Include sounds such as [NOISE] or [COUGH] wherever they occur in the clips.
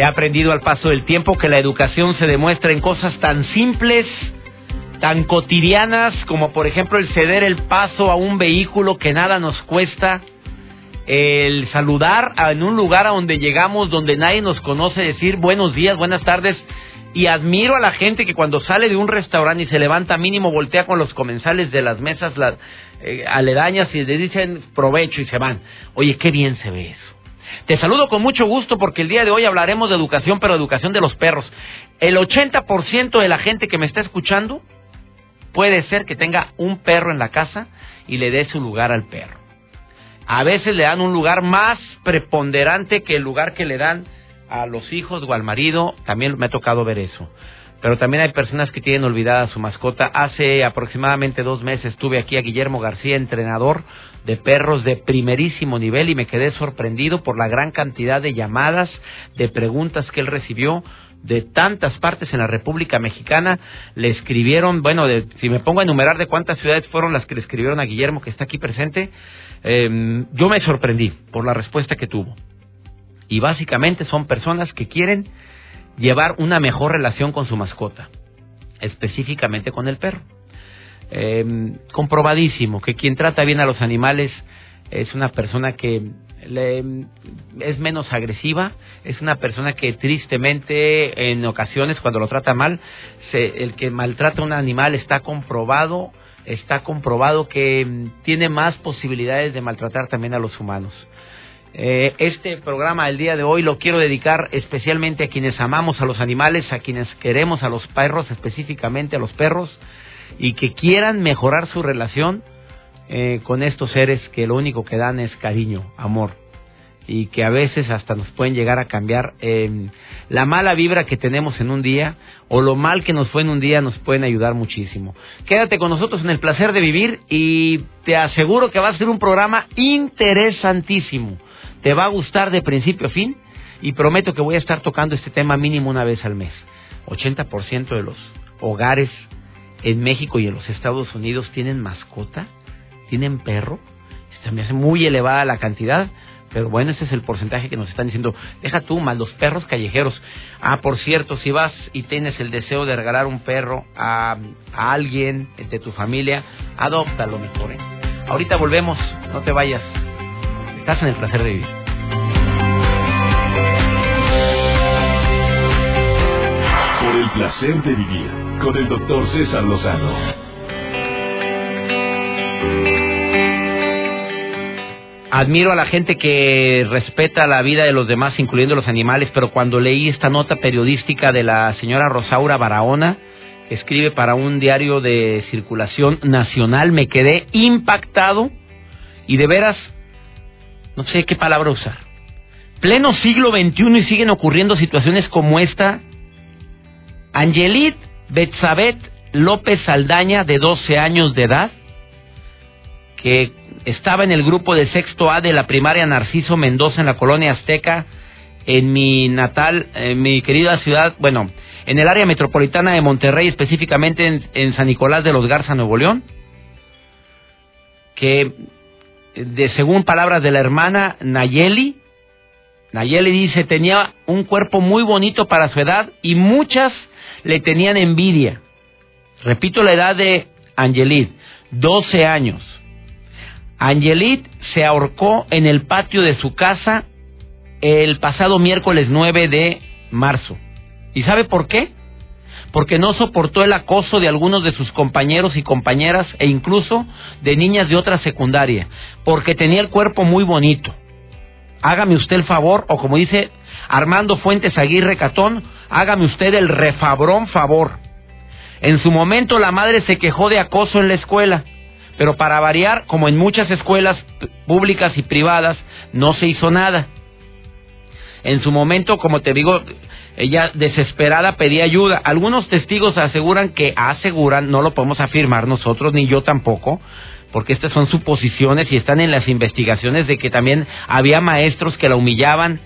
He aprendido al paso del tiempo que la educación se demuestra en cosas tan simples, tan cotidianas como por ejemplo el ceder el paso a un vehículo que nada nos cuesta, el saludar en un lugar a donde llegamos donde nadie nos conoce, decir buenos días, buenas tardes. Y admiro a la gente que cuando sale de un restaurante y se levanta mínimo voltea con los comensales de las mesas las, eh, aledañas y le dicen provecho y se van. Oye, qué bien se ve eso. Te saludo con mucho gusto porque el día de hoy hablaremos de educación, pero educación de los perros. El 80% de la gente que me está escuchando puede ser que tenga un perro en la casa y le dé su lugar al perro. A veces le dan un lugar más preponderante que el lugar que le dan a los hijos o al marido. También me ha tocado ver eso. Pero también hay personas que tienen olvidada su mascota. Hace aproximadamente dos meses tuve aquí a Guillermo García, entrenador de perros de primerísimo nivel, y me quedé sorprendido por la gran cantidad de llamadas, de preguntas que él recibió de tantas partes en la República Mexicana. Le escribieron, bueno, si me pongo a enumerar de cuántas ciudades fueron las que le escribieron a Guillermo, que está aquí presente, eh, yo me sorprendí por la respuesta que tuvo. Y básicamente son personas que quieren llevar una mejor relación con su mascota, específicamente con el perro. Eh, comprobadísimo que quien trata bien a los animales es una persona que es menos agresiva, es una persona que tristemente en ocasiones cuando lo trata mal, el que maltrata a un animal está comprobado está comprobado que mm, tiene más posibilidades de maltratar también a los humanos. Eh, este programa el día de hoy lo quiero dedicar especialmente a quienes amamos a los animales, a quienes queremos a los perros, específicamente a los perros, y que quieran mejorar su relación eh, con estos seres que lo único que dan es cariño, amor y que a veces hasta nos pueden llegar a cambiar eh, la mala vibra que tenemos en un día o lo mal que nos fue en un día nos pueden ayudar muchísimo. Quédate con nosotros en el placer de vivir y te aseguro que va a ser un programa interesantísimo. Te va a gustar de principio a fin y prometo que voy a estar tocando este tema mínimo una vez al mes. 80% de los hogares en México y en los Estados Unidos tienen mascota, tienen perro. Me hace muy elevada la cantidad. Pero bueno, ese es el porcentaje que nos están diciendo. Deja tú, más los perros callejeros. Ah, por cierto, si vas y tienes el deseo de regalar un perro a, alguien de tu familia, adóptalo mejor. ¿eh? Ahorita volvemos, no te vayas. Estás en el placer de vivir. Por el placer de vivir con el doctor César Lozano. admiro a la gente que respeta la vida de los demás, incluyendo los animales, pero cuando leí esta nota periodística de la señora Rosaura Barahona, que escribe para un diario de circulación nacional, me quedé impactado y de veras, no sé qué palabra usar. Pleno siglo XXI y siguen ocurriendo situaciones como esta. Angelit Betzabet López Saldaña, de 12 años de edad, que estaba en el grupo de sexto A de la primaria Narciso Mendoza en la colonia Azteca, en mi natal, en mi querida ciudad, bueno, en el área metropolitana de Monterrey, específicamente en, San Nicolás de los Garza, Nuevo León, que de según palabras de la hermana Nayeli, Nayeli dice, tenía un cuerpo muy bonito para su edad y muchas le tenían envidia. Repito la edad de Angelit, 12 años. Angelit se ahorcó en el patio de su casa el pasado miércoles 9 de marzo. ¿Y sabe por qué? Porque no soportó el acoso de algunos de sus compañeros y compañeras e incluso de niñas de otra secundaria, porque tenía el cuerpo muy bonito. Hágame usted el favor, o como dice Armando Fuentes Aguirre Catón, hágame usted el refabrón favor. En su momento la madre se quejó de acoso en la escuela Pero para variar, como en muchas escuelas públicas y privadas, no se hizo nada. En su momento, como te digo, ella desesperada pedía ayuda. Algunos testigos aseguran que aseguran, no lo podemos afirmar nosotros, ni yo tampoco, porque estas son suposiciones y están en las investigaciones de que también había maestros que la humillaban,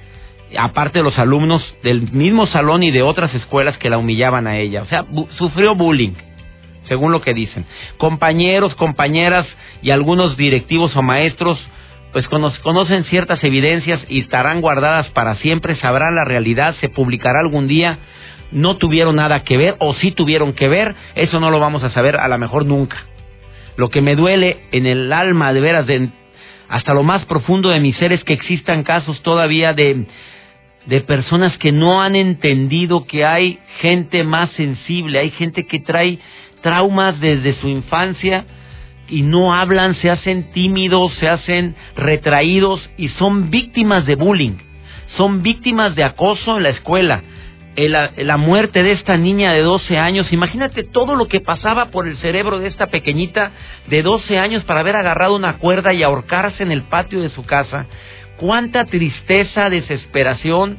aparte de los alumnos del mismo salón y de otras escuelas que la humillaban a ella. O sea, sufrió bullying, según lo que dicen. Compañeros, compañeras y algunos directivos o maestros pues conocen ciertas evidencias y estarán guardadas para siempre, sabrán la realidad, se publicará algún día, no tuvieron nada que ver o sí tuvieron que ver, eso no lo vamos a saber a lo mejor nunca. Lo que me duele en el alma de veras, de, hasta lo más profundo de mi ser, es que existan casos todavía de, de personas que no han entendido que hay gente más sensible, hay gente que trae traumas desde su infancia y no hablan, se hacen tímidos, se hacen retraídos y son víctimas de bullying, son víctimas de acoso en la escuela. La, muerte de esta niña de 12 años, imagínate todo lo que pasaba por el cerebro de esta pequeñita de 12 años para haber agarrado una cuerda y ahorcarse en el patio de su casa. Cuánta tristeza, desesperación,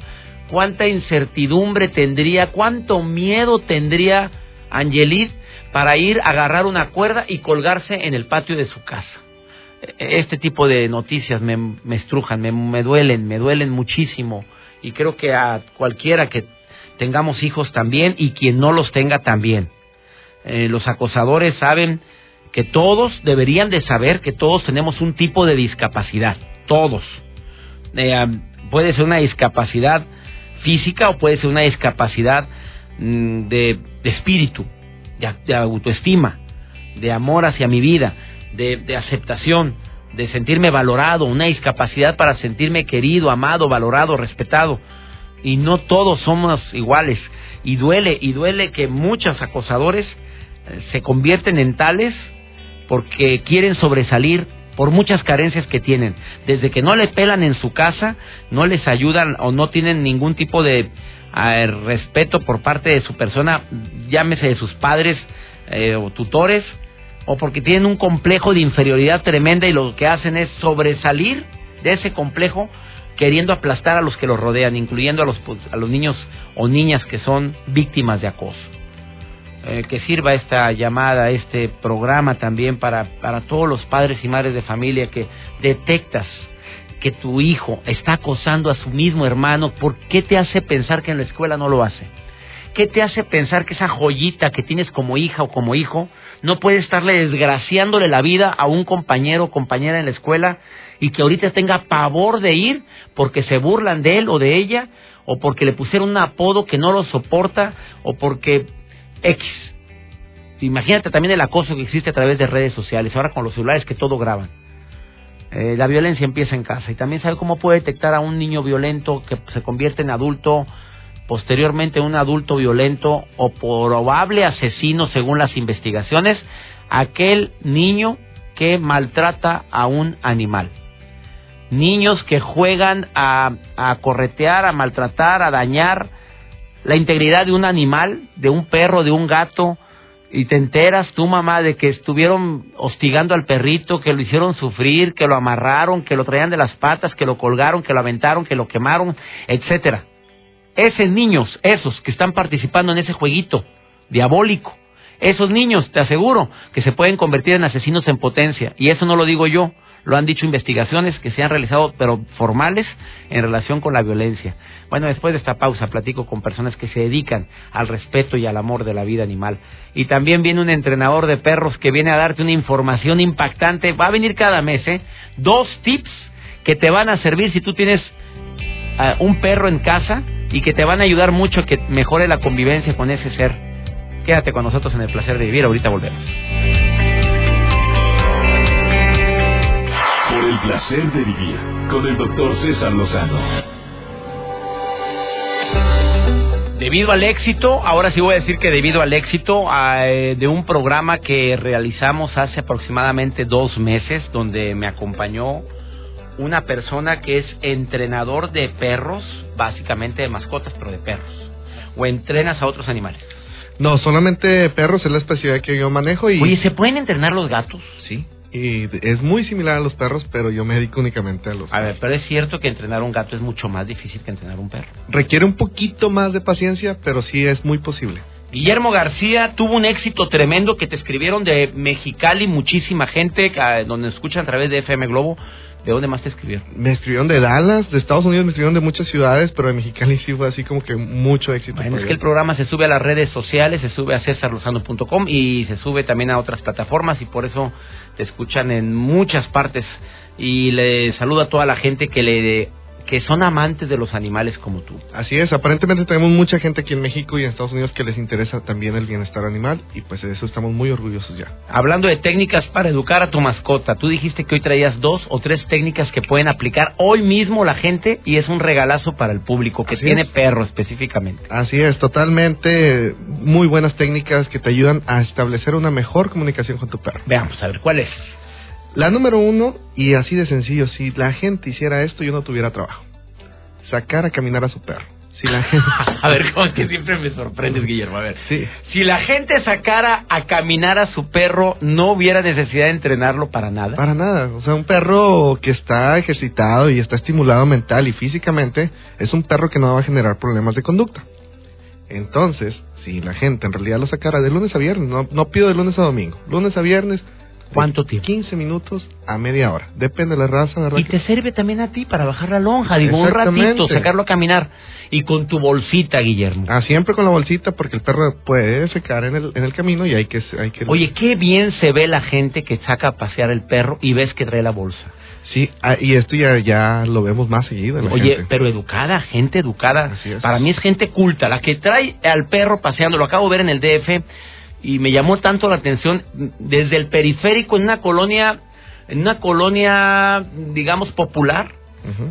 cuánta incertidumbre tendría, cuánto miedo tendría Angelit para ir a agarrar una cuerda y colgarse en el patio de su casa. Este tipo de noticias me, estrujan, me, duelen, me duelen muchísimo y creo que a cualquiera que tengamos hijos también y quien no los tenga también. Eh, los acosadores saben que todos deberían de saber que todos tenemos un tipo de discapacidad, todos. Eh, puede ser una discapacidad física o puede ser una discapacidad mm, de espíritu de, autoestima, de amor hacia mi vida, de, aceptación, de sentirme valorado, una discapacidad para sentirme querido, amado, valorado, respetado. Y no todos somos iguales. Y duele, y duele que muchos acosadores eh, se convierten en tales porque quieren sobresalir por muchas carencias que tienen. Desde que no le pelan en su casa, no les ayudan o no tienen ningún tipo de el respeto por parte de su persona, llámese de sus padres eh, o tutores, o porque tienen un complejo de inferioridad tremenda y lo que hacen es sobresalir de ese complejo queriendo aplastar a los que los rodean, incluyendo a los, pues, a los niños o niñas que son víctimas de acoso. Eh, que sirva esta llamada, este programa también para, para todos los padres y madres de familia que detectas que tu hijo está acosando a su mismo hermano, ¿por qué te hace pensar que en la escuela no lo hace? ¿Qué te hace pensar que esa joyita que tienes como hija o como hijo no puede estarle desgraciándole la vida a un compañero o compañera en la escuela y que ahorita tenga pavor de ir porque se burlan de él o de ella o porque le pusieron un apodo que no lo soporta o porque X. Imagínate también el acoso que existe a través de redes sociales, ahora con los celulares que todo graban. Eh, la violencia empieza en casa y también sabe cómo puede detectar a un niño violento que se convierte en adulto, posteriormente un adulto violento o probable asesino según las investigaciones, aquel niño que maltrata a un animal. Niños que juegan a, a corretear, a maltratar, a dañar la integridad de un animal, de un perro, de un gato, y te enteras tú, mamá, de que estuvieron hostigando al perrito, que lo hicieron sufrir, que lo amarraron, que lo traían de las patas, que lo colgaron, que lo aventaron, que lo quemaron, etcétera. Esos niños, esos que están participando en ese jueguito diabólico, esos niños, te aseguro, que se pueden convertir en asesinos en potencia. Y eso no lo digo yo, lo han dicho investigaciones que se han realizado, pero formales, en relación con la violencia. Bueno, después de esta pausa platico con personas que se dedican al respeto y al amor de la vida animal. Y también viene un entrenador de perros que viene a darte una información impactante. Va a venir cada mes, ¿eh? Dos tips que te van a servir si tú tienes eh, un perro en casa y que te van a ayudar mucho a que mejore la convivencia con ese ser. Quédate con nosotros en el placer de vivir. Ahorita volvemos. Placer de vivir con el doctor César Lozano. Debido al éxito, ahora sí voy a decir que debido al éxito eh, de un programa que realizamos hace aproximadamente dos meses, donde me acompañó una persona que es entrenador de perros, básicamente de mascotas, pero de perros. ¿O entrenas a otros animales? No, solamente perros es la especialidad que yo manejo y... Oye, ¿se pueden entrenar los gatos? Sí. Y es muy similar a los perros, pero yo me dedico únicamente a los A ver, pero es cierto que entrenar un gato es mucho más difícil que entrenar un perro. Requiere un poquito más de paciencia, pero sí es muy posible. Guillermo García tuvo un éxito tremendo que te escribieron de Mexicali, muchísima gente, donde escuchan a través de FM Globo. ¿De dónde más te escribieron? Me escribieron de Dallas, de Estados Unidos, me escribieron de muchas ciudades, pero de Mexicali sí fue así como que mucho éxito. Bueno, es que el programa se sube a las redes sociales, se sube a cesarlozano.com y se sube también a otras plataformas y por eso te escuchan en muchas partes. Y le saludo a toda la gente que le que son amantes de los animales como tú. Así es, aparentemente tenemos mucha gente aquí en México y en Estados Unidos que les interesa también el bienestar animal y pues de eso estamos muy orgullosos ya. Hablando de técnicas para educar a tu mascota, tú dijiste que hoy traías dos o tres técnicas que pueden aplicar hoy mismo la gente y es un regalazo para el público que Así tiene es. perro específicamente. Así es, totalmente muy buenas técnicas que te ayudan a establecer una mejor comunicación con tu perro. Veamos, a ver, ¿cuál es? La número uno, y así de sencillo, si la gente hiciera esto, yo no tuviera trabajo. Sacar a caminar a su perro. Si la gente... [LAUGHS] a ver, como que siempre me sorprendes, Guillermo. A ver, Sí. si la gente sacara a caminar a su perro, no hubiera necesidad de entrenarlo para nada. Para nada. O sea, un perro que está ejercitado y está estimulado mental y físicamente es un perro que no va a generar problemas de conducta. Entonces, si la gente en realidad lo sacara de lunes a viernes, no, no pido de lunes a domingo, lunes a viernes, ¿Cuánto tiempo? 15 minutos a media hora. Depende de la raza, ¿verdad? Y te sirve también a ti para bajar la lonja, digo, un ratito, sacarlo a caminar. Y con tu bolsita, Guillermo. Ah, siempre con la bolsita porque el perro puede secar en el, en el camino y hay que... Hay que Oye, qué bien se ve la gente que saca a pasear el perro y ves que trae la bolsa. Sí, ah, y esto ya, ya lo vemos más seguido en la Oye, gente. pero educada, gente educada. Para mí es gente culta, la que trae al perro paseando. Lo acabo de ver en el DF y me llamó tanto la atención desde el periférico en una colonia, en una colonia, digamos, popular.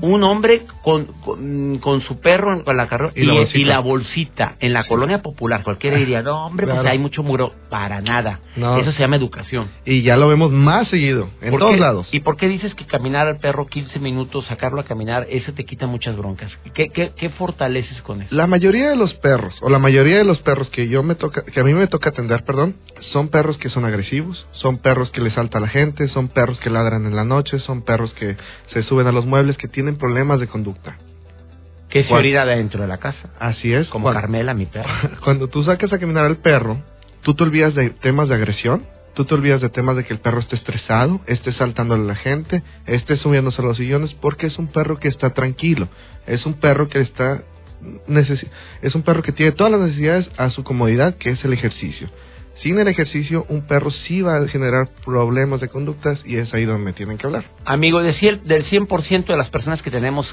Un hombre con, con, con su perro con la carro Y la bolsita. y la bolsita en la colonia popular. Cualquiera diría, no, hombre, pues hay mucho muro. Para nada. No. Eso se llama educación. Y ya lo vemos más seguido, en ¿Por todos qué- lados. ¿Y por qué dices que caminar al perro 15 minutos, sacarlo a caminar, eso te quita muchas broncas? ¿Qué, qué, qué fortaleces con eso? La mayoría de los perros, o la mayoría de los perros que yo me toca, que a mí me toca atender, perdón, son perros que son agresivos, son perros que le salta a la gente, son perros que ladran en la noche, son perros que se suben a los muebles, que tienen problemas de conducta. Que se orina dentro de la casa. Así es. Como cuando, Carmela, mi perro. [LAUGHS] cuando tú sacas a caminar al perro, tú te olvidas de temas de agresión, tú te olvidas de temas de que el perro esté estresado, esté saltándole a la gente, esté subiéndose a los sillones, porque es un perro que está tranquilo, es un perro que está es un perro que tiene todas las necesidades a su comodidad, que es el ejercicio. Sin el ejercicio, un perro sí va a generar problemas de conductas y es ahí donde me tienen que hablar. Amigo, del 100% de las personas que tenemos,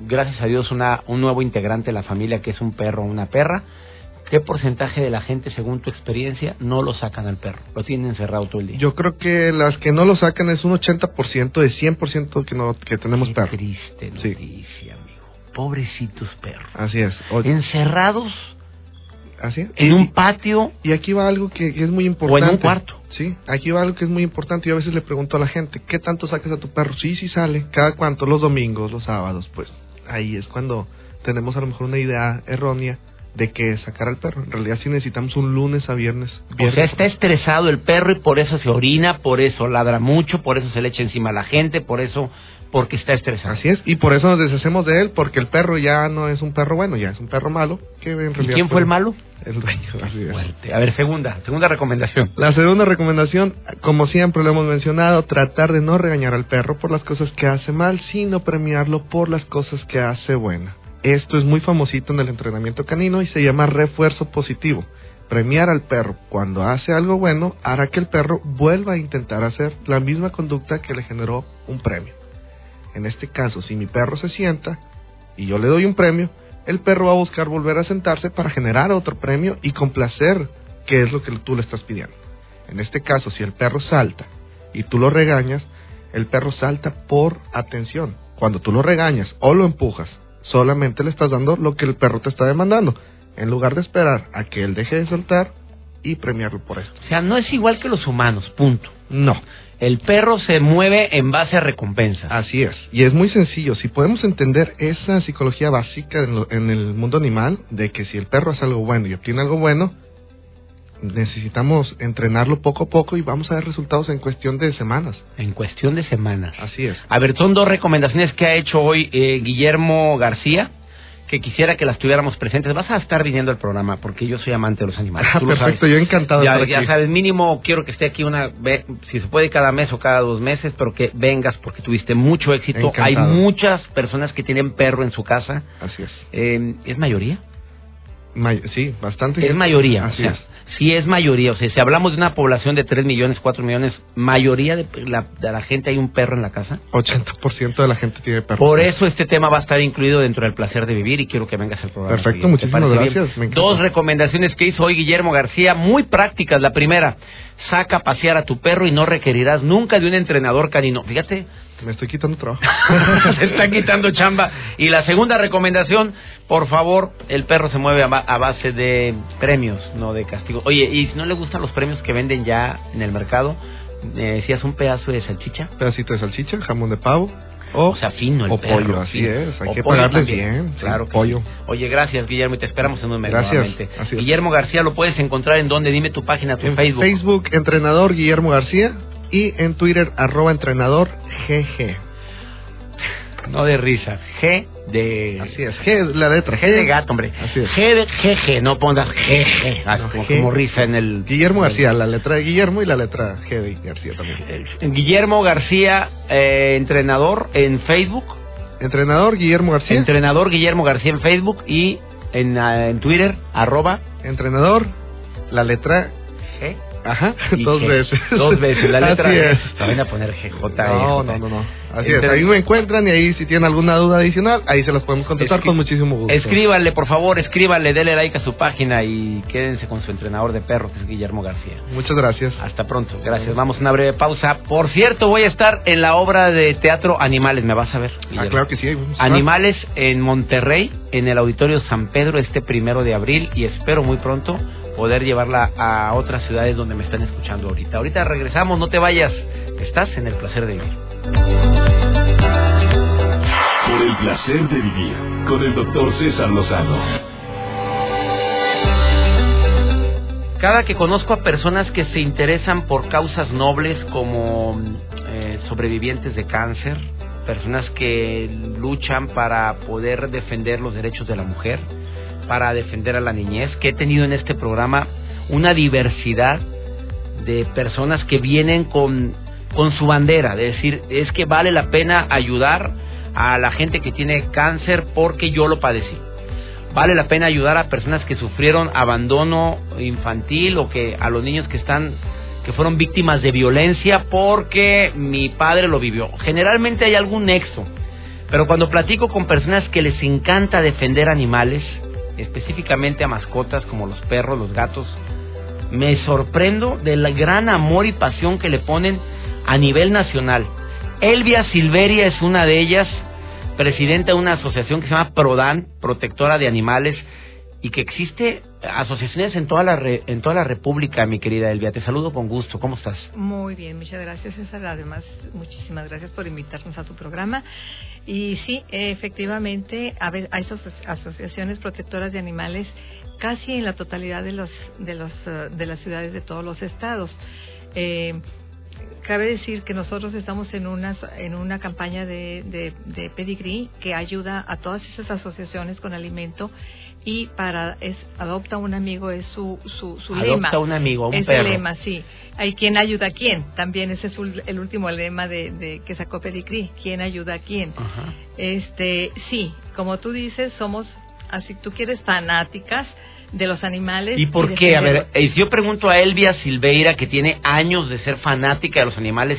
gracias a Dios, una, un nuevo integrante de la familia que es un perro o una perra, ¿qué porcentaje de la gente, según tu experiencia, no lo sacan al perro? Lo tienen encerrado todo el día. Yo creo que las que no lo sacan es un 80% de 100% que, no, que tenemos Qué perros. triste Sí. noticia, amigo. Pobrecitos perros. Así es. Encerrados así es. en un patio Y aquí va algo que, que es muy o importante. en un cuarto. Sí, aquí va algo que es muy importante. Yo a veces le pregunto a la gente, ¿qué tanto sacas a tu perro? Sí, sí sale. ¿Cada cuánto? Los domingos, los sábados. Pues ahí es cuando tenemos a lo mejor una idea errónea de que sacar al perro. En realidad sí necesitamos un lunes a viernes. O viernes sea, está estresado el perro y por eso se orina, por eso ladra mucho, por eso se le echa encima a la gente, por eso, porque está estresado. Así es, y por eso nos deshacemos de él, porque el perro ya no es un perro bueno, ya es un perro malo. Que en ¿Y realidad quién fue el malo? El dueño, así es. Fuerte. A ver, segunda, segunda recomendación. La segunda recomendación, como siempre lo hemos mencionado, tratar de no regañar al perro por las cosas que hace mal, sino premiarlo por las cosas que hace buena. Esto es muy famosito en el entrenamiento canino y se llama refuerzo positivo. Premiar al perro cuando hace algo bueno hará que el perro vuelva a intentar hacer la misma conducta que le generó un premio. En este caso, si mi perro se sienta y yo le doy un premio, el perro va a buscar volver a sentarse para generar otro premio y complacer que es lo que tú le estás pidiendo. En este caso, si el perro salta y tú lo regañas, el perro salta por atención. Cuando tú lo regañas o lo empujas, solamente le estás dando lo que el perro te está demandando, en lugar de esperar a que él deje de saltar y premiarlo por eso. O sea, no es igual que los humanos, punto. No, El perro se mueve en base a recompensas. así es. Y es muy sencillo. Si podemos entender esa psicología básica en, lo- en el mundo animal, de que si el perro hace algo bueno y obtiene algo bueno, necesitamos entrenarlo poco a poco y vamos a ver resultados en cuestión de semanas. En cuestión de semanas. Así es. A ver, son dos recomendaciones que ha hecho hoy eh, Guillermo García que quisiera que las tuviéramos presentes. Vas a estar viniendo al programa porque yo soy amante de los animales. Ah, perfecto, yo encantado. Ya, ya sabes, mínimo quiero que esté aquí una vez, si se puede cada mes o cada dos meses, pero que vengas porque tuviste mucho éxito. Hay muchas personas que tienen perro en su casa. Así es. Eh, ¿Es mayoría? sí, bastante. Es mayoría. Así es si es mayoría, o sea, si hablamos de una población de 3 millones, 4 millones, mayoría de la, de la gente hay un perro en la casa. 80% de la gente tiene perro. Por eso este tema va a estar incluido dentro del placer de vivir y quiero que vengas al programa. Perfecto, muchísimas gracias. Dos recomendaciones que hizo hoy Guillermo García, muy prácticas. La primera, saca a pasear a tu perro y no requerirás nunca de un entrenador canino. Fíjate, me estoy quitando trabajo. [LAUGHS] se está quitando chamba. Y la segunda recomendación, por favor, el perro se mueve a, base de premios, no de castigo. Oye, y si no le gustan los premios que venden ya en el mercado, me decías un pedazo de salchicha. Pedacito de salchicha, jamón de pavo. O, sea, fino el o pollo, así es. Hay que pagarles bien. Claro, pollo. Oye, gracias, Guillermo, y te esperamos en un mes gracias, Guillermo García, ¿lo puedes encontrar en dónde? Dime tu página, tu en Facebook. Facebook, entrenador Guillermo García y en Twitter arroba entrenador GG. No de risa, G de... Así es, G la letra. G de gato, hombre. Así es. G de GG, no pongas GG, ah, como, risa en el... Guillermo García, la letra de Guillermo y la letra G de García también. Guillermo García, eh, entrenador en Facebook. Entrenador Guillermo García. Entrenador Guillermo García en Facebook y en, ah, en Twitter, arroba. Entrenador, la letra G Ajá, [LAUGHS] dos veces. Dos veces, la letra Así es. También a poner GJ. No, no, no, no. Así es, ahí me encuentran y ahí si tienen alguna duda adicional, ahí se las podemos contestar con muchísimo gusto. Escríbanle, por favor, escríbanle, denle like a su página y quédense con su entrenador de perros, que es Guillermo García. Muchas gracias. Hasta pronto, gracias. Vamos a una breve pausa. Por cierto, voy a estar en la obra de teatro Animales, ¿me vas a ver? Ah, claro que sí. Animales en Monterrey, en el Auditorio San Pedro, este primero de abril y espero muy pronto poder llevarla a otras ciudades donde me están escuchando ahorita. Ahorita regresamos, no te vayas, estás en el placer de vivir. Por el placer de vivir con el doctor César Lozano. Cada que conozco a personas que se interesan por causas nobles como eh, sobrevivientes de cáncer, personas que luchan para poder defender los derechos de la mujer, para defender a la niñez, que he tenido en este programa una diversidad de personas que vienen con, con su bandera, de decir, es que vale la pena ayudar a la gente que tiene cáncer porque yo lo padecí. Vale la pena ayudar a personas que sufrieron abandono infantil o que a los niños que están que fueron víctimas de violencia porque mi padre lo vivió. Generalmente hay algún nexo, pero cuando platico con personas que les encanta defender animales, específicamente a mascotas como los perros, los gatos, me sorprendo del gran amor y pasión que le ponen a nivel nacional. Elvia Silveria es una de ellas, presidenta de una asociación que se llama Prodan, protectora de animales, y que existe asociaciones en toda la en toda la República, mi querida Elvia. Te saludo con gusto. ¿Cómo estás? Muy bien, muchas gracias, César. Además, muchísimas gracias por invitarnos a tu programa. Y sí, efectivamente, hay asociaciones protectoras de animales casi en la totalidad de los de los eh, de las ciudades de todos los estados. Eh, cabe decir que nosotros estamos en una, en una campaña de, de, de que ayuda a todas esas asociaciones con alimento y para es adopta un amigo es su su, su lema adopta un amigo un es el lema sí hay quien ayuda a quién también ese es el último lema de, de que sacó Pedicri quién ayuda a quién este sí como tú dices somos así tú quieres fanáticas de los animales. ¿Y por qué? A ver, eh, si yo pregunto a Elvia Silveira, que tiene años de ser fanática de los animales,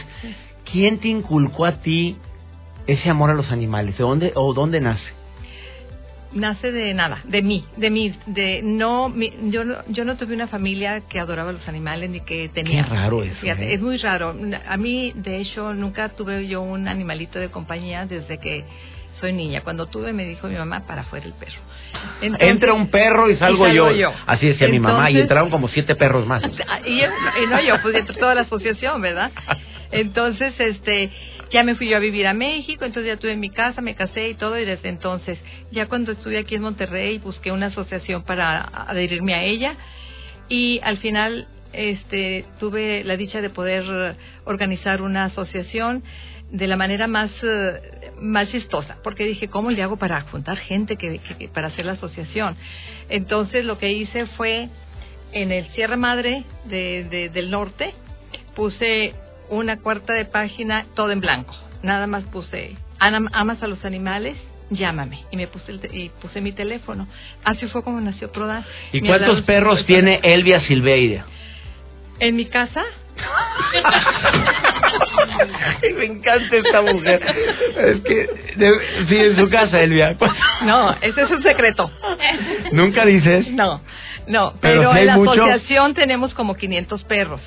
¿quién te inculcó a ti ese amor a los animales? ¿De dónde o dónde nace? Nace de nada, de mí, de mí, de no, yo no, yo no tuve una familia que adoraba los animales ni que tenía. Qué raro eso. ¿eh? Es muy raro. A mí, de hecho, nunca tuve yo un animalito de compañía desde que soy niña. Cuando tuve me dijo mi mamá para afuera el perro. Entra un perro y salgo, yo. Así decía mi mamá y entraron como siete perros más. [LAUGHS] Y, no yo, pues dentro de toda la asociación, ¿verdad? [LAUGHS] Entonces, este, ya me fui yo a vivir a México, entonces ya tuve mi casa, me casé y todo, y desde entonces, ya cuando estuve aquí en Monterrey, busqué una asociación para adherirme a ella, y al final este, tuve la dicha de poder organizar una asociación de la manera más, eh, más chistosa, porque dije, ¿cómo le hago para juntar gente que, para hacer la asociación? Entonces lo que hice fue, en el Sierra Madre de, del Norte, puse una cuarta de página todo en blanco. Nada más puse, ¿amas a los animales? Llámame. Y me puse, y puse mi teléfono. Así fue como nació Prodan. ¿Y cuántos perros tiene Elvia Silveira? En mi casa, [LAUGHS] Me encanta esta mujer. Es que, sí, en su casa, Elvia. No, ese es un secreto. ¿Nunca dices? No, no, pero, en la asociación tenemos como 500 perros.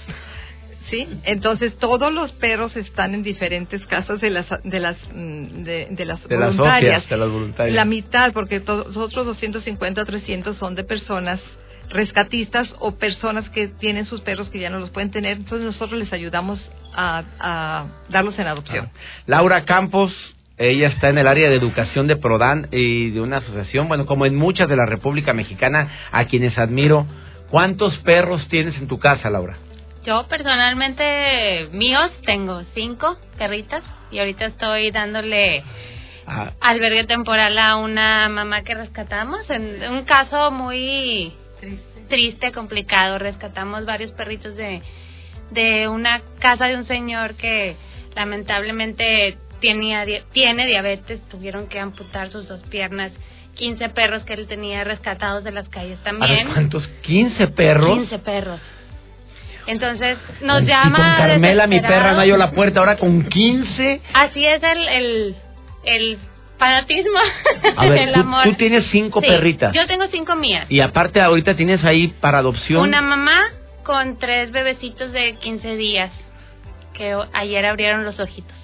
¿Sí? Entonces todos los perros están en diferentes casas de las de las mm, de, las voluntarias. de las voluntarias. La mitad, porque todos otros 250 o 300 son de personas rescatistas o personas que tienen sus perros que ya no los pueden tener, entonces nosotros les ayudamos a, darlos en adopción. Ah. Laura Campos, ella está en el área de educación de Prodan y de una asociación, bueno, como en muchas de la República Mexicana, a quienes admiro. ¿Cuántos perros tienes en tu casa, Laura? Yo personalmente, míos, tengo cinco perritas y ahorita estoy dándole albergue temporal a una mamá que rescatamos en un caso muy triste. complicado. Rescatamos varios perritos de, de una casa de un señor que lamentablemente tenía, tiene diabetes, tuvieron que amputar sus dos piernas. 15 perros que él tenía rescatados de las calles también. ¿Cuántos? ¿15 perros? 15 perros. Entonces nos llama. Y con Carmela, mi perra, no halló la puerta, ahora con 15. Así es el, el, el fanatismo A ver, [LAUGHS] tú, tienes cinco perritas. Yo tengo cinco mías. Y aparte ahorita tienes ahí para adopción. Una mamá con tres bebecitos de 15 días que ayer abrieron los ojitos.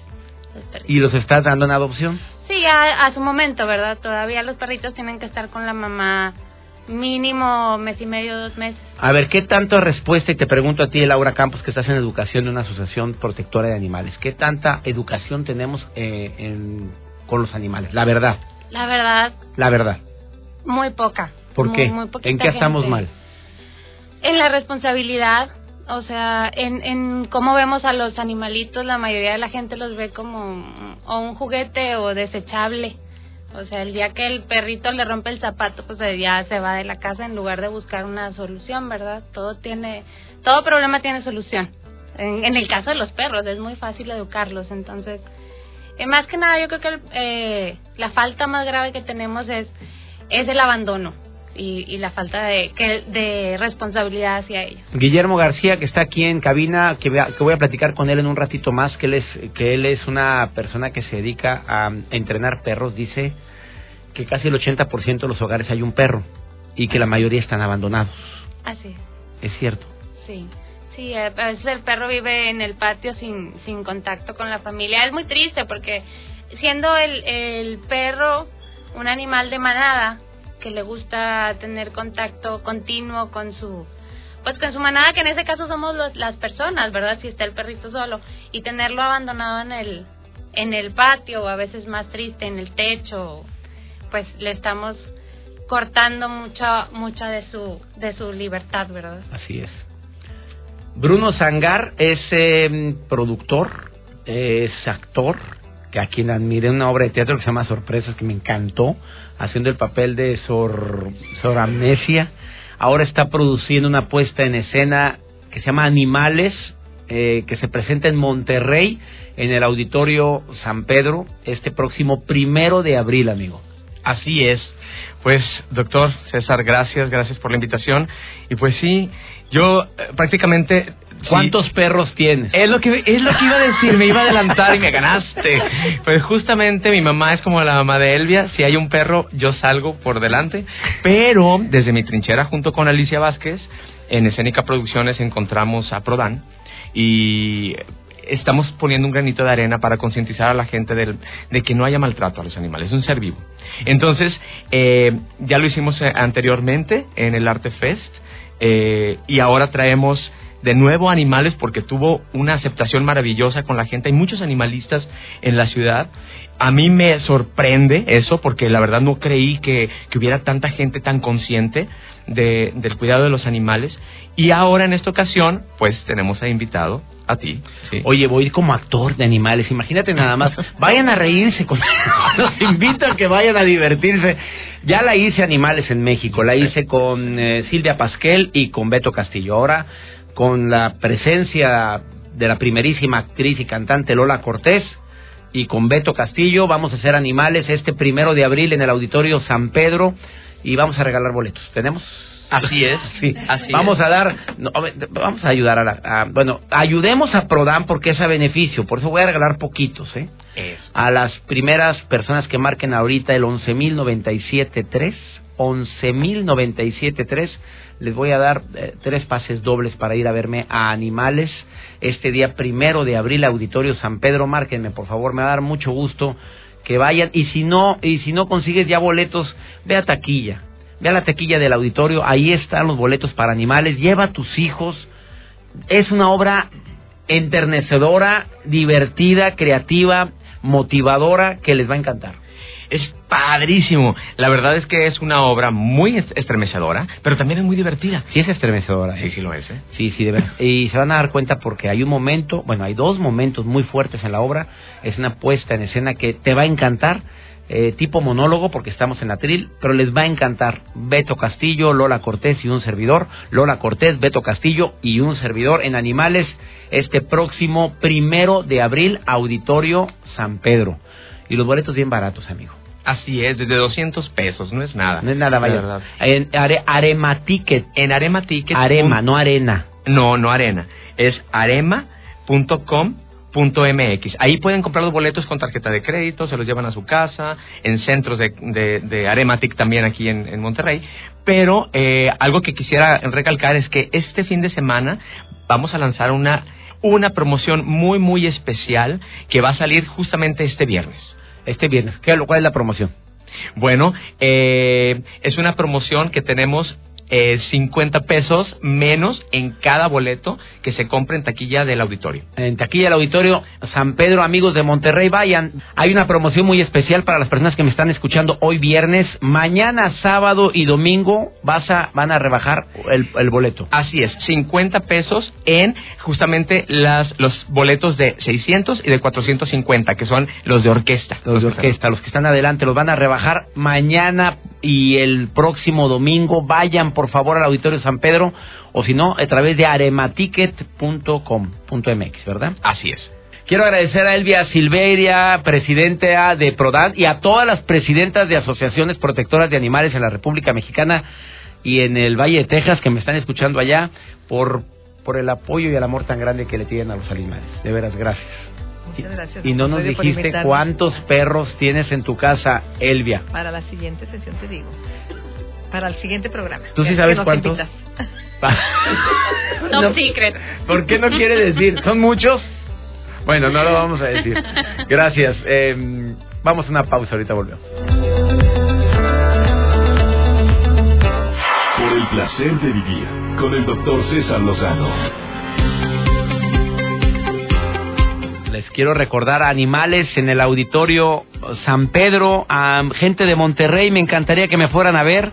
¿Y los estás dando en adopción? Sí, a, a su momento, ¿verdad? Todavía los perritos tienen que estar con la mamá mínimo mes y medio, dos meses. A ver, ¿qué tanto respuesta? Y te pregunto a ti, Laura Campos, que estás en educación de una asociación protectora de animales. ¿Qué tanta educación tenemos eh, en con los animales? La verdad. La verdad. La verdad. Muy poca. ¿Por qué? ¿En qué estamos mal? En la responsabilidad, o sea, en, en cómo vemos a los animalitos, la mayoría de la gente los ve como o un juguete o desechable. O sea, el día que el perrito le rompe el zapato, pues ya se va de la casa en lugar de buscar una solución, ¿verdad? Todo tiene, todo problema tiene solución. En, el caso de los perros es muy fácil educarlos, entonces eh, más que nada, yo creo que eh, la falta más grave que tenemos es, es el abandono. Y, la falta de, que, de responsabilidad hacia ellos. Guillermo García, que está aquí en cabina, que, que, voy a platicar con él en un ratito más, que él es, que él es una persona que se dedica a, entrenar perros, dice que casi el 80% de los hogares hay un perro y que la mayoría están abandonados. Así es. ¿Es cierto? Sí. Sí, a veces el perro vive en el patio sin, sin contacto con la familia. Es muy triste porque siendo el, el perro un animal de manada que le gusta tener contacto continuo con su pues con su manada que en ese caso somos las personas, ¿verdad? Si está el perrito solo y tenerlo abandonado en el en el patio o a veces más triste en el techo, pues le estamos cortando mucha mucha de su de su libertad, ¿verdad? Así es. Bruno Zangar es em, productor, es actor, que a quien admiré una obra de teatro que se llama Sorpresas, que me encantó, haciendo el papel de Sor, Sor Amnesia. Ahora está produciendo una puesta en escena que se llama Animales, eh, que se presenta en Monterrey, en el Auditorio San Pedro, este próximo primero de abril, amigo. Así es. Pues, doctor César, gracias, gracias por la invitación. Y pues sí, yo eh, prácticamente ¿Cuántos perros tienes? Es lo que es lo que iba a decir, me iba a adelantar y me ganaste. Pues justamente mi mamá es como la mamá de Elvia, si hay un perro yo salgo por delante, pero desde mi trinchera junto con Alicia Vázquez en Escénica Producciones encontramos a Prodan y estamos poniendo un granito de arena para concientizar a la gente de que no haya maltrato a los animales, es un ser vivo. Entonces, eh, ya lo hicimos eh, anteriormente en el Arte Fest eh, y ahora traemos de nuevo animales porque tuvo una aceptación maravillosa con la gente. Hay muchos animalistas en la ciudad. A mí me sorprende eso porque la verdad no creí que, que hubiera tanta gente tan consciente de, del cuidado de los animales. Y ahora en esta ocasión, pues tenemos a invitado a ti. sí. Oye, voy a ir como actor de animales. Imagínate nada más. [LAUGHS] Vayan a reírse. Con... [LAUGHS] Los invito a que vayan a divertirse. Ya la hice Animales en México. La hice con eh, Silvia Pasquel y con Beto Castillo. Ahora, con la presencia de la primerísima actriz y cantante Lola Cortés y con Beto Castillo, vamos a hacer Animales este primero de abril en el Auditorio San Pedro y vamos a regalar boletos. ¿Tenemos? Así es. [LAUGHS] Sí, así vamos es. a dar, no, vamos a ayudar a la, a- bueno, ayudemos a Prodan porque es a beneficio, por eso voy a regalar poquitos, ¿eh? Eso. A las primeras personas que marquen ahorita el 11.097.3, 11.097.3, les voy a dar eh, tres pases dobles para ir a verme a Animales. Este día primero de abril, Auditorio San Pedro, márquenme por favor, me va a dar mucho gusto que vayan. Y si no, y si no consigues ya boletos, ve a taquilla, ve a la taquilla del auditorio, ahí están los boletos para animales, lleva a tus hijos, es una obra enternecedora, divertida, creativa, motivadora, que les va a encantar. Es padrísimo. La verdad es que es una obra muy est- estremecedora, pero también es muy divertida. Sí es estremecedora. Sí, sí lo es, ¿eh? Sí, sí, de verdad. Y se van a dar cuenta porque hay un momento, bueno, hay dos momentos muy fuertes en la obra. Es una puesta en escena que te va a encantar, eh, tipo monólogo, porque estamos en la tril, pero les va a encantar. Beto Castillo, Lola Cortés y un servidor. Lola Cortés, Beto Castillo y un servidor en Animales este próximo primero de abril, Auditorio San Pedro. Y los boletos bien baratos, amigo. Así es, desde 200 pesos, no es nada. No es nada, vaya. verdad. En are, Arema Ticket. En Arema Tickets. Arema, no arena. No, no arena. Es arema.com.mx. Ahí pueden comprar los boletos con tarjeta de crédito, se los llevan a su casa, en centros de, de, de Arematic también aquí en, en Monterrey. Pero eh, algo que quisiera recalcar es que este fin de semana vamos a lanzar una, una promoción muy, muy especial que va a salir justamente este viernes. Este viernes. ¿Qué, ¿Cuál es la promoción? Bueno, eh, es una promoción que tenemos eh, 50 pesos menos en cada boleto que se compre en taquilla del auditorio. En taquilla del auditorio San Pedro, amigos de Monterrey, vayan. Hay una promoción muy especial para las personas que me están escuchando hoy viernes. Mañana, sábado y domingo vas a, van a rebajar el, el boleto. Así es, 50 pesos en justamente las, los boletos de 600 y de 450, que son los de orquesta. Los de orquesta, los que están adelante, los van a rebajar mañana y el próximo domingo. Vayan, por favor, al Auditorio San Pedro o si no, a través de arematicket.com.mx, ¿verdad? Así es. Quiero agradecer a Elvia Silveria, presidenta de PRODAN, y a todas las presidentas de asociaciones protectoras de animales en la República Mexicana y en el Valle de Texas que me están escuchando allá por, por el apoyo y el amor tan grande que le tienen a los animales. De veras, gracias. Muchas gracias. Y no nos dijiste cuántos perros tienes en tu casa, Elvia. Para la siguiente sesión te digo. Para el siguiente programa. ¿Tú sí sabes cuántos? Top [LAUGHS] No, [LAUGHS] secret. ¿Por qué no quiere decir? ¿Son muchos? Bueno, no lo vamos a decir. [LAUGHS] Gracias. Eh, vamos a una pausa, ahorita volvemos. Por el placer de vivir con el doctor César Lozano. Les quiero recordar a animales en el auditorio San Pedro, a gente de Monterrey, me encantaría que me fueran a ver.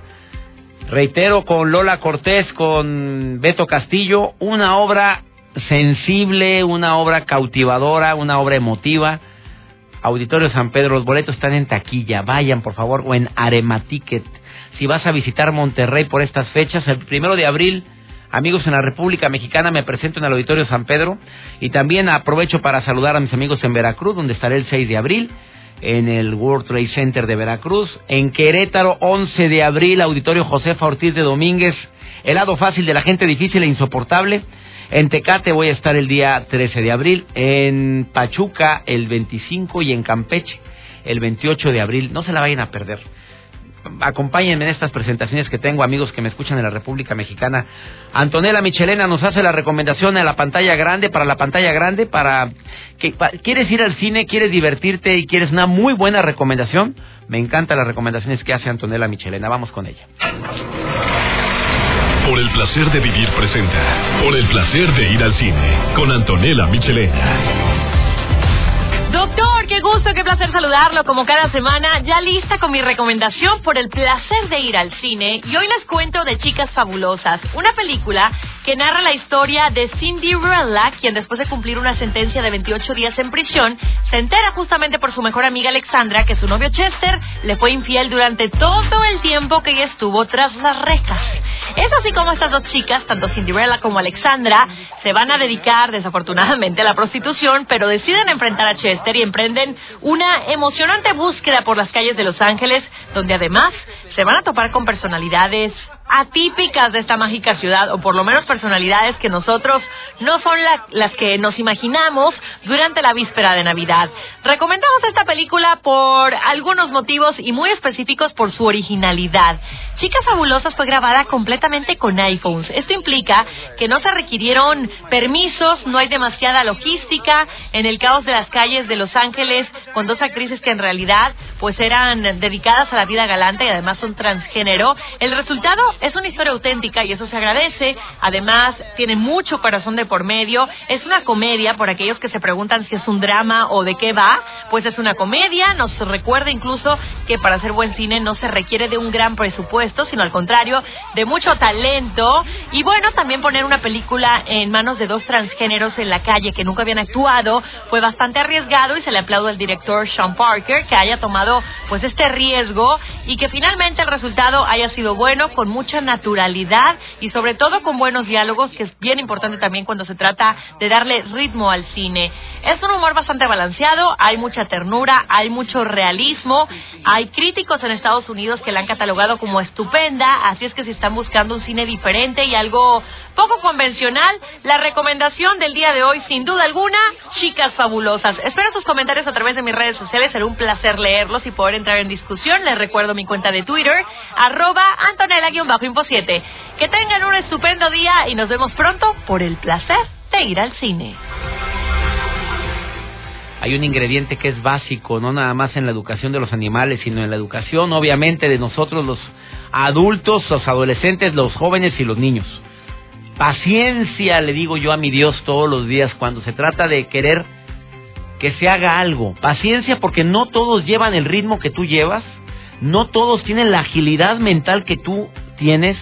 Reitero, con Lola Cortés, con Beto Castillo, una obra sensible, una obra cautivadora, una obra emotiva. Auditorio San Pedro, los boletos están en taquilla, vayan por favor, o en Arematicket. Si vas a visitar Monterrey por estas fechas, el primero de abril, amigos en la República Mexicana, me presento en el Auditorio San Pedro y también aprovecho para saludar a mis amigos en Veracruz, donde estaré el 6 de abril, en el World Trade Center de Veracruz, en Querétaro, 11 de abril, Auditorio Josefa Ortiz de Domínguez, el lado fácil de la gente difícil e insoportable. En Tecate voy a estar el día 13 de abril, en Pachuca el 25 y en Campeche el 28 de abril. No se la vayan a perder. Acompáñenme en estas presentaciones que tengo, amigos que me escuchan en la República Mexicana. Antonella Michelena nos hace la recomendación en la pantalla grande, para la pantalla grande, para que pa- quieres ir al cine, quieres divertirte y quieres una muy buena recomendación. Me encantan las recomendaciones que hace Antonella Michelena. Vamos con ella. Por Por el placer de vivir presenta. Por el placer de ir al cine. Con Antonella Michelena. Doctor, qué gusto, qué placer saludarlo como cada semana, ya lista con mi recomendación por el placer de ir al cine. Y hoy les cuento de Chicas Fabulosas, una película que narra la historia de Cindy Cinderella, quien después de cumplir una sentencia de 28 días en prisión, se entera justamente por su mejor amiga Alexandra que su novio Chester le fue infiel durante todo el tiempo que ella estuvo tras las rejas. Es así como estas dos chicas, tanto Cinderella como Alexandra, se van a dedicar desafortunadamente a la prostitución, pero deciden enfrentar a Chester y emprenden una emocionante búsqueda por las calles de Los Ángeles, donde además se van a topar con personalidades atípicas de esta mágica ciudad, o por lo menos personalidades que nosotros no son las que nos imaginamos durante la víspera de Navidad. Recomendamos esta película por algunos motivos y muy específicos por su originalidad. Chicas Fabulosas fue grabada completamente con iPhones. Esto implica que no se requirieron permisos, no hay demasiada logística en el caos de las calles de Los Ángeles con dos actrices que en realidad pues eran dedicadas a la vida galante y además son transgénero. El resultado es una historia auténtica y eso se agradece. Además, tiene mucho corazón de por medio. Es una comedia, por aquellos que se preguntan si es un drama o de qué va, pues es una comedia. Nos recuerda incluso que para hacer buen cine no se requiere de un gran presupuesto, sino al contrario, de mucho talento. Y bueno, también poner una película en manos de dos transgéneros en la calle que nunca habían actuado fue bastante arriesgado y se le aplaudo al director Sean Parker que haya tomado pues este riesgo y que finalmente el resultado haya sido bueno con mucha naturalidad y sobre todo con buenos diálogos, que es bien importante también cuando se trata de darle ritmo al cine. Es un humor bastante balanceado, hay mucha ternura, hay mucho realismo, hay críticos en Estados Unidos que la han catalogado como estupenda, así es que si están buscando un cine diferente y algo poco convencional, la recomendación del día de hoy, sin duda alguna, chicas fabulosas. Espero sus comentarios a través de mis redes sociales, será un placer leerlos y poder entrar en discusión. Les recuerdo mi cuenta de Twitter, arroba Antonella bajo Info 7. Que tengan un estupendo día y nos vemos pronto por el placer de ir al cine. Hay un ingrediente que es básico, no nada más en la educación de los animales, sino en la educación, obviamente, de nosotros los adultos, los adolescentes, los jóvenes y los niños. Paciencia, le digo yo a mi Dios todos los días cuando se trata de querer que se haga algo. Paciencia porque no todos llevan el ritmo que tú llevas, no todos tienen la agilidad mental que tú tienes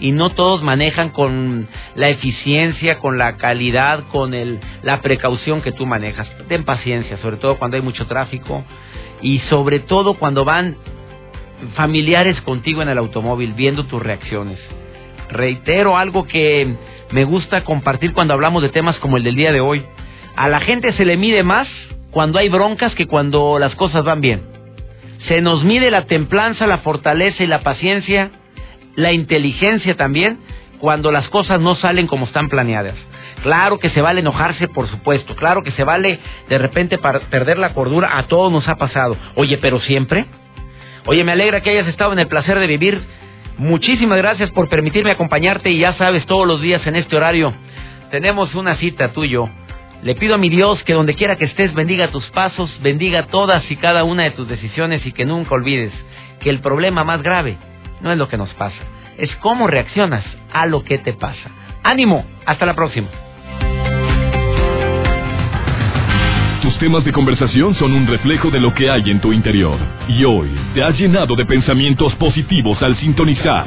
y no todos manejan con la eficiencia, con la calidad, con el, la precaución que tú manejas. Ten paciencia, sobre todo cuando hay mucho tráfico y sobre todo cuando van familiares contigo en el automóvil viendo tus reacciones. Reitero algo que me gusta compartir cuando hablamos de temas como el del día de hoy. A la gente se le mide más cuando hay broncas que cuando las cosas van bien. Se nos mide la templanza, la fortaleza y la paciencia la inteligencia también cuando las cosas no salen como están planeadas. Claro que se vale enojarse, por supuesto. Claro que se vale de repente perder la cordura. A todos nos ha pasado. Oye, pero siempre. Oye, me alegra que hayas estado en el placer de vivir. Muchísimas gracias por permitirme acompañarte y ya sabes, todos los días en este horario tenemos una cita tuyo. Le pido a mi Dios que donde quiera que estés bendiga tus pasos, bendiga todas y cada una de tus decisiones y que nunca olvides que el problema más grave no es lo que nos pasa, es cómo reaccionas a lo que te pasa. Ánimo, hasta la próxima. Tus temas de conversación son un reflejo de lo que hay en tu interior. Y hoy te has llenado de pensamientos positivos al sintonizar.